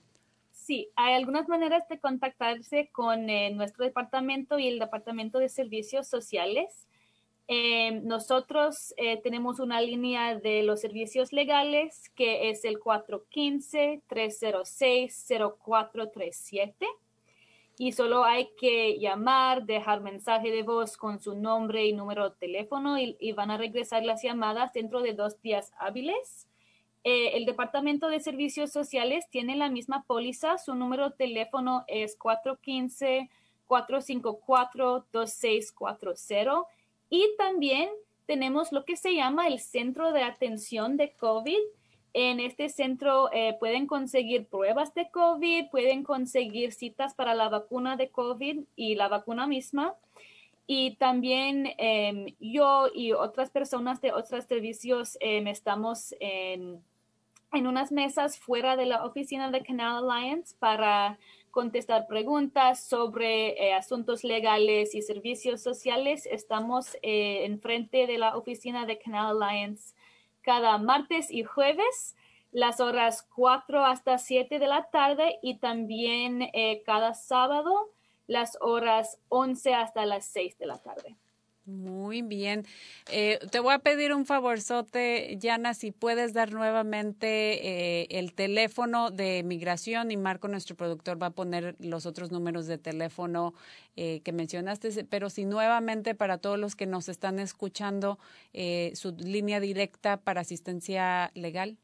Sí, hay algunas maneras de contactarse con eh, nuestro departamento y el departamento de servicios sociales. Eh, nosotros eh, tenemos una línea de los servicios legales que es el 415-306-0437 y solo hay que llamar, dejar mensaje de voz con su nombre y número de teléfono y, van a regresar las llamadas dentro de dos días hábiles. Eh, el Departamento de Servicios Sociales tiene la misma póliza, su número de teléfono es 415 454 2640 y también tenemos lo que se llama el Centro de Atención de COVID. En este centro eh, pueden conseguir pruebas de COVID, pueden conseguir citas para la vacuna de COVID y la vacuna misma. Y también em, yo y otras personas de otros servicios em, estamos en, en unas mesas fuera de la oficina de Canal Alliance para contestar preguntas sobre eh, asuntos legales y servicios sociales. Estamos eh, enfrente de la oficina de Canal Alliance cada martes y jueves, las horas 4 hasta 7 de la tarde y también eh, cada sábado, las horas 11 hasta las 6 de la tarde. Muy bien. Eh, te voy a pedir un favorzote, Yana, si puedes dar nuevamente eh, el teléfono de migración y Marco, nuestro productor, va a poner los otros números de teléfono eh, que mencionaste, pero si nuevamente para todos los que nos están escuchando, su línea directa para asistencia legal.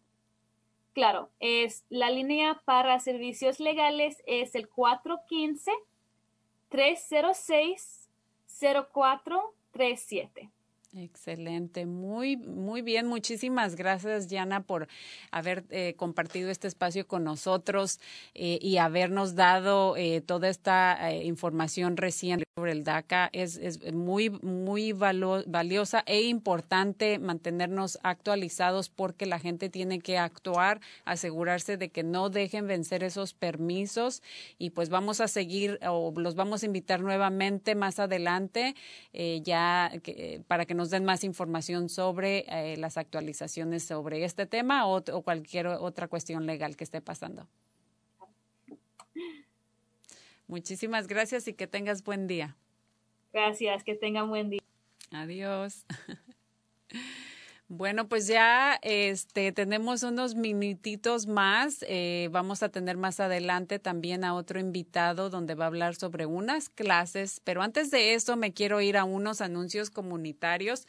Claro, es la línea para servicios legales es el 415 306 04 37. Excelente, muy, muy bien. Muchísimas gracias, Diana, por haber eh, compartido este espacio con nosotros eh, y habernos dado eh, toda esta información reciente sobre el DACA. Es, es muy, muy valiosa e importante mantenernos actualizados porque la gente tiene que actuar, asegurarse de que no dejen vencer esos permisos y pues vamos a seguir o los vamos a invitar nuevamente más adelante ya que, para que nos den más información sobre eh, las actualizaciones sobre este tema o, cualquier otra cuestión legal que esté pasando. Muchísimas gracias y que tengas buen día. Gracias, que tengan buen día. Adiós. (laughs) Bueno, pues ya este, tenemos unos minutitos más. Eh, vamos a tener más adelante también a otro invitado donde va a hablar sobre unas clases. Pero antes de eso me quiero ir a unos anuncios comunitarios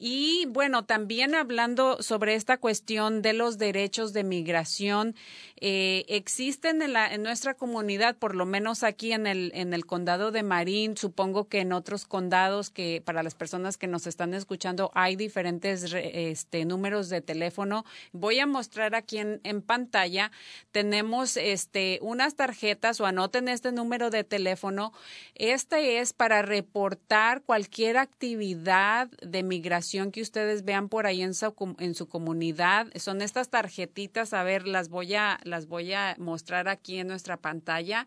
Y bueno, también hablando sobre esta cuestión de los derechos de migración, eh, existen en, la, en nuestra comunidad, por lo menos aquí en el, en el condado de Marín, supongo que en otros condados que para las personas que nos están escuchando hay diferentes este, números de teléfono. Voy a mostrar aquí en, en pantalla, tenemos este, unas tarjetas o anoten este número de teléfono. Este es para reportar cualquier actividad de migración que ustedes vean por ahí en su, comunidad. Son estas tarjetitas, a ver, las voy a, las voy a mostrar aquí en nuestra pantalla.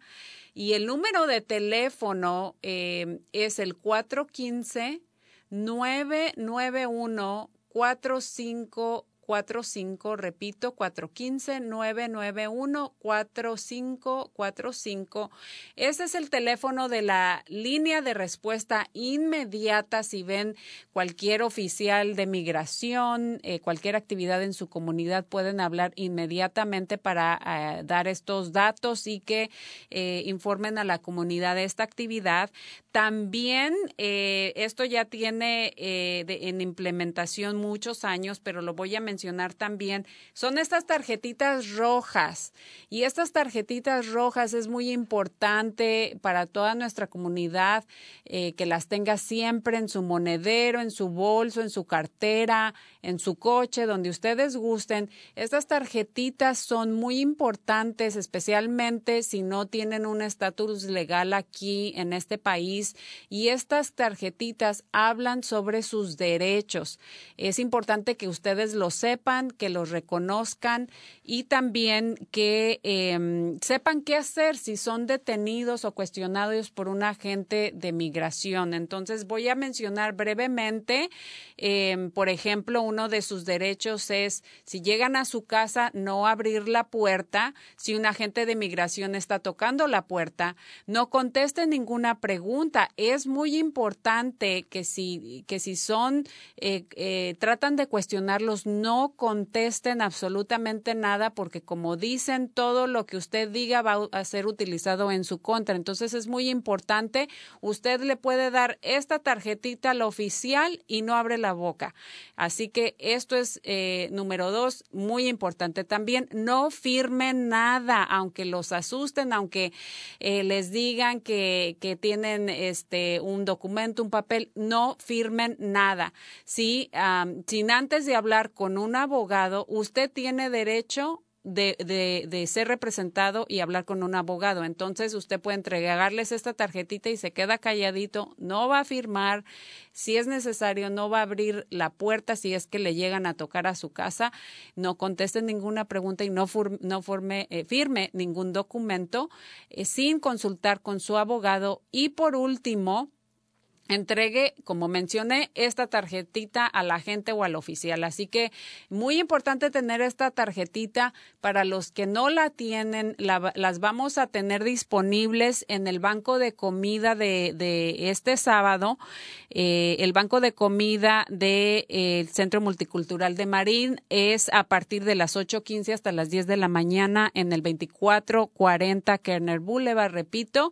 Y el número de teléfono eh, es el 415 991 45 45, repito, 415-991-4545. Ese es el teléfono de la línea de respuesta inmediata si ven cualquier oficial de migración, eh, cualquier actividad en su comunidad, pueden hablar inmediatamente para eh, dar estos datos y que eh, informen a la comunidad de esta actividad. También esto ya tiene en implementación muchos años, pero lo voy a mencionar también son estas tarjetitas rojas. Y estas tarjetitas rojas es muy importante para toda nuestra comunidad eh, que las tenga siempre en su monedero, en su bolso, en su cartera, en su coche, donde ustedes gusten. Estas tarjetitas son muy importantes, especialmente si no tienen un estatus legal aquí en este país. Y estas tarjetitas hablan sobre sus derechos. Es importante que ustedes lo sepan, que los reconozcan y también que em, sepan qué hacer si son detenidos o cuestionados por un agente de migración. Entonces voy a mencionar brevemente, em, por ejemplo, uno de sus derechos es, si llegan a su casa, no abrir la puerta. Si un agente de migración está tocando la puerta, no conteste ninguna pregunta. Es muy importante que si, que si son, eh, eh, tratan de cuestionarlos, no contesten absolutamente nada porque como dicen, todo lo que usted diga va a ser utilizado en su contra. Entonces es muy importante, usted le puede dar esta tarjetita al oficial y no abre la boca. Así que esto es eh, número dos, muy importante también. No firmen nada, aunque los asusten, aunque eh, les digan que, que tienen este un documento, un papel, no firmen nada. Sí, sin antes de hablar con un abogado, usted tiene derecho de, de, ser representado y hablar con un abogado. Entonces usted puede entregarles esta tarjetita y se queda calladito, no va a firmar, si es necesario, no va a abrir la puerta si es que le llegan a tocar a su casa, no conteste ninguna pregunta y no, no forme, eh, firme ningún documento eh, sin consultar con su abogado. Y por último, entregue, como mencioné, esta tarjetita a la gente o al oficial. Así que muy importante tener esta tarjetita. Para los que no la tienen, las vamos a tener disponibles en el banco de comida de, de este sábado, eh, el banco de comida del de, eh, Centro Multicultural de Marín es a partir de las 8.15 hasta las 10 de la mañana en el 2440 Kerner Boulevard. Repito,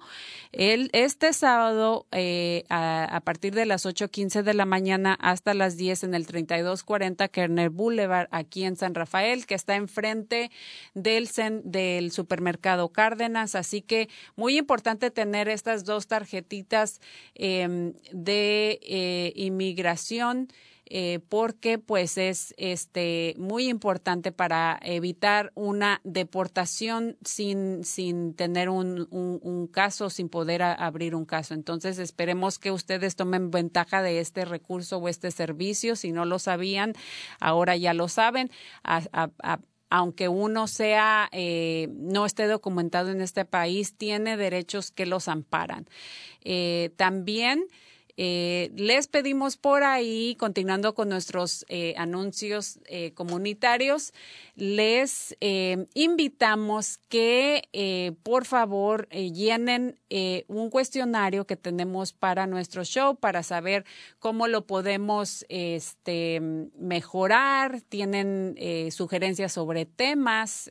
el, este sábado eh, a partir de las 8.15 de la mañana hasta las 10 en el 3240 Kerner Boulevard, aquí en San Rafael, que está enfrente del, del supermercado Cárdenas. Así que muy importante tener estas dos tarjetitas em, de eh, inmigración. Eh, porque pues es este muy importante para evitar una deportación sin, sin tener un, un, caso, sin poder abrir un caso. Entonces esperemos que ustedes tomen ventaja de este recurso o este servicio. Si no lo sabían, ahora ya lo saben. aunque uno sea eh, no esté documentado en este país, tiene derechos que los amparan. Eh, también eh, les pedimos por ahí, continuando con nuestros eh, anuncios eh, comunitarios, les invitamos que por favor llenen un cuestionario que tenemos para nuestro show para saber cómo lo podemos este, mejorar. Tienen sugerencias sobre temas,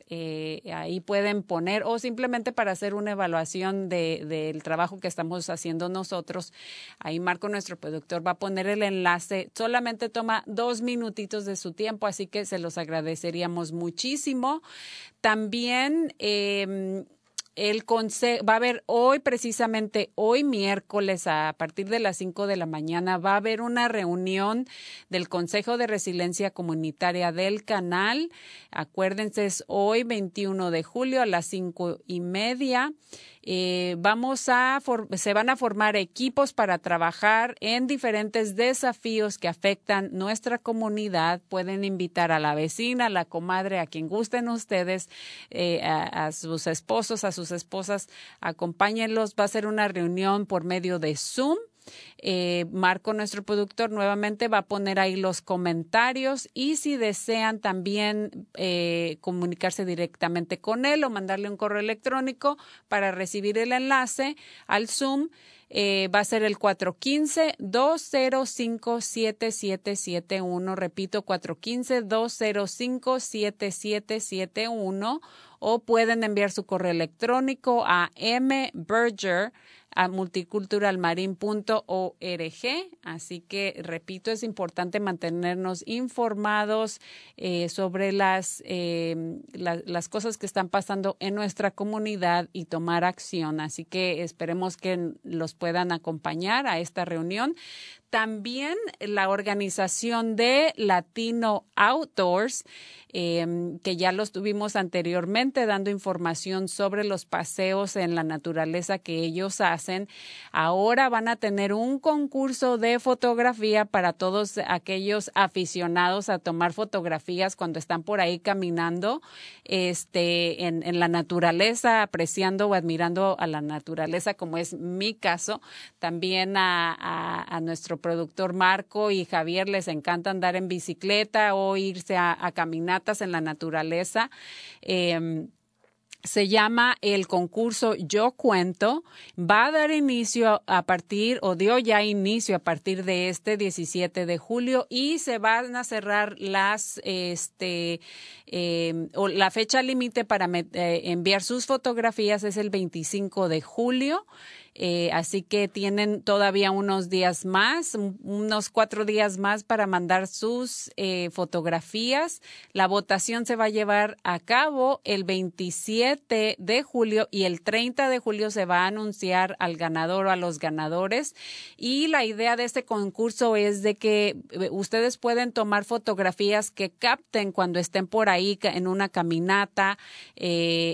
ahí pueden poner o simplemente para hacer una evaluación del trabajo que estamos haciendo nosotros. Ahí marcan Marco, nuestro productor, va a poner el enlace. Solamente toma dos minutitos de su tiempo, así que se los agradeceríamos muchísimo. También... Eh, el consejo, va a haber hoy, precisamente hoy miércoles, a partir de las 5 de la mañana, va a haber una reunión del Consejo de Resiliencia Comunitaria del canal. Acuérdense, es hoy 21 de julio a las cinco y media. Eh, vamos a se van a formar equipos para trabajar en diferentes desafíos que afectan nuestra comunidad. Pueden invitar a la vecina, a la comadre, a quien gusten ustedes, eh, a, sus esposos, a sus esposas, acompáñenlos. Va a ser una reunión por medio de Zoom eh, Marco, nuestro productor, nuevamente va a poner ahí los comentarios y si desean también eh, comunicarse directamente con él o mandarle un correo electrónico para recibir el enlace al Zoom. Eh, va a ser el 415-205-7771. Repito, 415-205-7771. O pueden enviar su correo electrónico a mberger a multiculturalmarin.org. Así que, repito, es importante mantenernos informados eh, sobre las, eh, las cosas que están pasando en nuestra comunidad y tomar acción. Así que esperemos que los puedan acompañar a esta reunión. También la organización de Latino Outdoors, em, que ya los tuvimos anteriormente dando información sobre los paseos en la naturaleza que ellos hacen. Ahora van a tener un concurso de fotografía para todos aquellos aficionados a tomar fotografías cuando están por ahí caminando este, en, la naturaleza, apreciando o admirando a la naturaleza, como es mi caso. También a, a nuestro productor Marco y Javier les encanta andar en bicicleta o irse a, caminatas en la naturaleza. Em, se llama el concurso Yo Cuento. Va a dar inicio a partir, o dio ya inicio a partir de este 17 de julio y se van a cerrar las, este, em, o la fecha límite para eh, enviar sus fotografías es el 25 de julio. Eh, así que tienen todavía unos días más, unos cuatro días más para mandar sus eh, fotografías. La votación se va a llevar a cabo el 27 de julio y el 30 de julio se va a anunciar al ganador o a los ganadores. Y la idea de este concurso es de que eh, ustedes pueden tomar fotografías que capten cuando estén por ahí en una caminata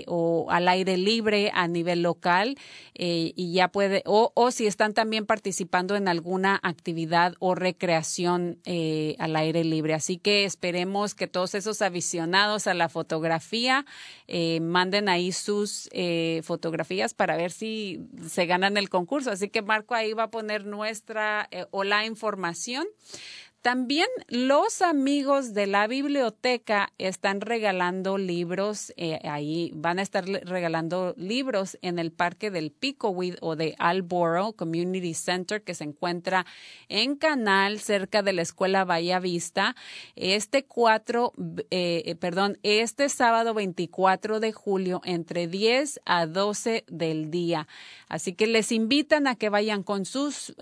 o al aire libre a nivel local y ya puede, o, o si están también participando en alguna actividad o recreación eh, al aire libre. Así que esperemos que todos esos aficionados a la fotografía eh, manden ahí sus eh, fotografías para ver si se ganan el concurso. Así que Marco ahí va a poner nuestra o la información. También los amigos de la biblioteca están regalando libros, eh, ahí van a estar regalando libros en el parque del Picoweed o de Alboro Community Center que se encuentra en Canal cerca de la escuela Bahía Vista. Este 4, eh, eh, perdón, este sábado 24 de julio entre 10 a 12 del día. Así que les invitan a que vayan con sus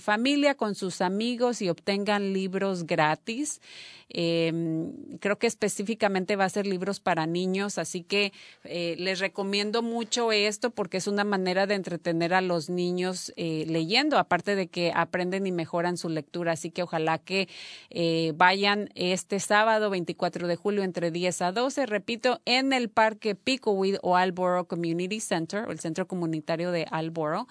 familia, con sus amigos y obtengan libros libros gratis. Em, creo que específicamente va a ser libros para niños, así que eh, les recomiendo mucho esto porque es una manera de entretener a los niños eh, leyendo, aparte de que aprenden y mejoran su lectura. Así que ojalá que eh, vayan este sábado 24 de julio entre 10 a 12, repito, en el Parque Picoweed o Alboro Community Center, o el Centro Comunitario de Alboro.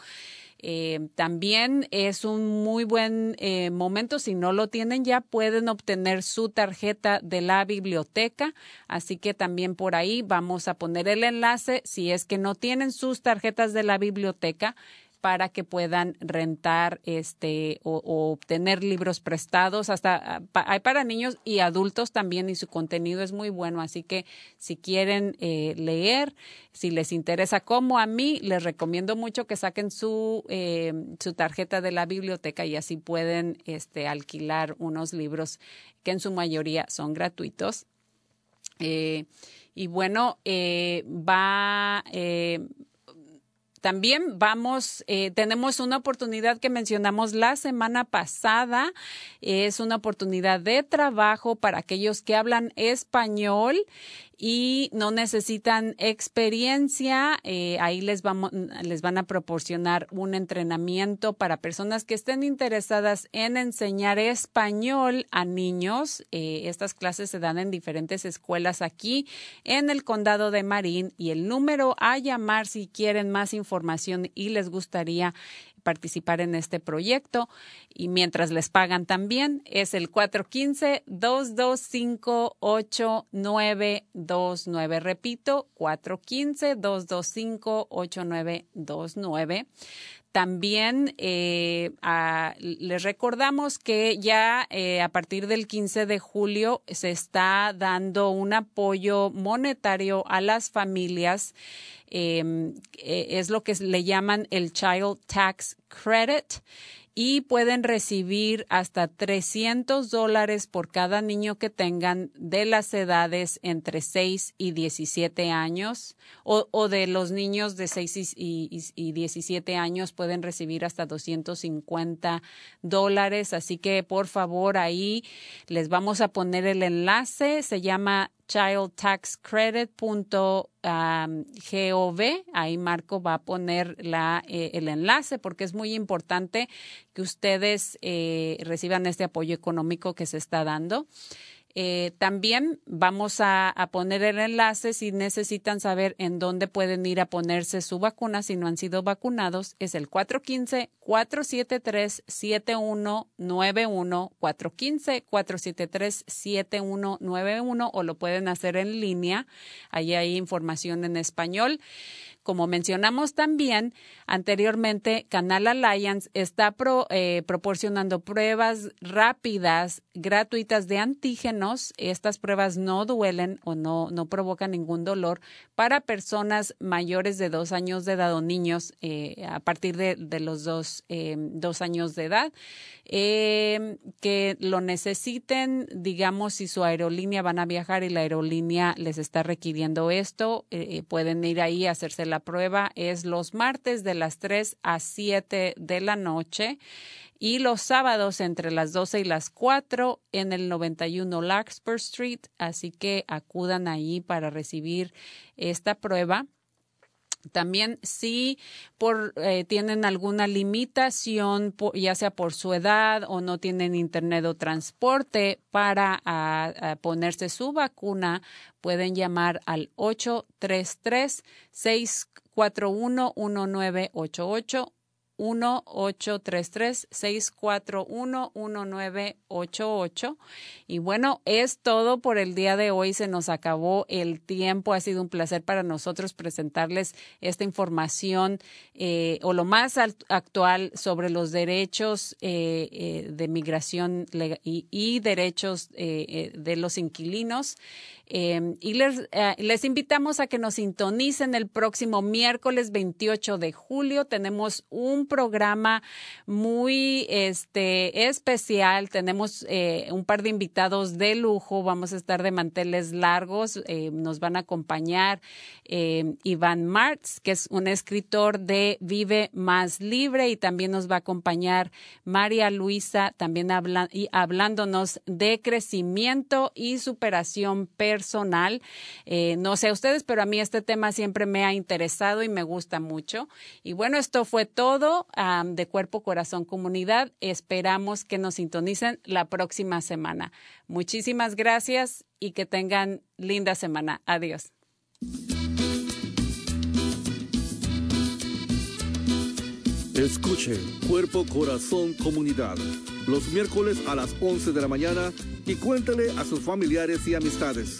Eh, también es un muy buen eh, momento, si no lo tienen ya, pueden obtener su tarjeta de la biblioteca, así que también por ahí vamos a poner el enlace. Si es que no tienen sus tarjetas de la biblioteca, para que puedan rentar este o, obtener libros prestados. Hasta ah, hay para niños y adultos también y su contenido es muy bueno. Así que si quieren eh, leer si les interesa como a mí les recomiendo mucho que saquen su eh, su tarjeta de la biblioteca y así pueden este alquilar unos libros que en su mayoría son gratuitos. Eh, y bueno va también vamos, eh, tenemos una oportunidad que mencionamos la semana pasada. Es una oportunidad de trabajo para aquellos que hablan español y no necesitan experiencia. Eh, ahí les, vamos, les van a proporcionar un entrenamiento para personas que estén interesadas en enseñar español a niños. Eh, estas clases se dan en diferentes escuelas aquí en el condado de Marín y el número a llamar si quieren más información y les gustaría participar en este proyecto y mientras les pagan también es el 415-225-8929. Repito, 415-225-8929. También eh, les recordamos que ya eh, a partir del 15 de julio se está dando un apoyo monetario a las familias Em, e, es lo que le llaman el Child Tax Credit y pueden recibir hasta 300 dólares por cada niño que tengan de las edades entre 6 y 17 años o, o de los niños de 6 y, y, 17 años pueden recibir hasta 250 dólares. Así que por favor ahí les vamos a poner el enlace. Se llama childtaxcredit.gov. Ahí Marco va a poner la, eh, el enlace porque es muy importante que ustedes eh, reciban este apoyo económico que se está dando. Eh, también vamos a, poner el enlace si necesitan saber en dónde pueden ir a ponerse su vacuna si no han sido vacunados. Es el 415-473-7191, 415-473-7191 o lo pueden hacer en línea. Ahí hay información en español. Como mencionamos también anteriormente, Canal Alliance está eh, proporcionando pruebas rápidas, gratuitas de antígenos. Estas pruebas no duelen o no, no provocan ningún dolor para personas mayores de dos años de edad o niños eh, a partir de, los dos, eh, dos, años de edad que lo necesiten, digamos, si su aerolínea van a viajar y la aerolínea les está requiriendo esto, pueden ir ahí a hacerse la prueba es los martes de las 3 a 7 de la noche y los sábados entre las 12 y las 4 en el 91 Larkspur Street. Así que acudan ahí para recibir esta prueba. También si por, eh, tienen alguna limitación, ya sea por su edad o no tienen internet o transporte para ponerse su vacuna, pueden llamar al 833 641 1988 1-833-641-1988. Y bueno, es todo por el día de hoy. Se nos acabó el tiempo. Ha sido un placer para nosotros presentarles esta información eh, o lo más actual sobre los derechos eh, eh, de migración y, y derechos de los inquilinos. Em, y les, les, invitamos a que nos sintonicen el próximo miércoles 28 de julio. Tenemos un programa muy este, especial. Tenemos eh, un par de invitados de lujo. Vamos a estar de manteles largos. Eh, nos van a acompañar em, Iván Martz, que es un escritor de Vive Más Libre, y también nos va a acompañar María Luisa, también habla, y hablándonos de crecimiento y superación personal personal. Eh, no sé a ustedes, pero a mí este tema siempre me ha interesado y me gusta mucho. Y bueno, esto fue todo de Cuerpo, Corazón, Comunidad. Esperamos que nos sintonicen la próxima semana. Muchísimas gracias y que tengan linda semana. Adiós. Escuche Cuerpo, Corazón, Comunidad los miércoles a las 11 de la mañana y cuéntale a sus familiares y amistades.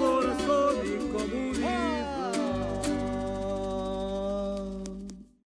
corazón.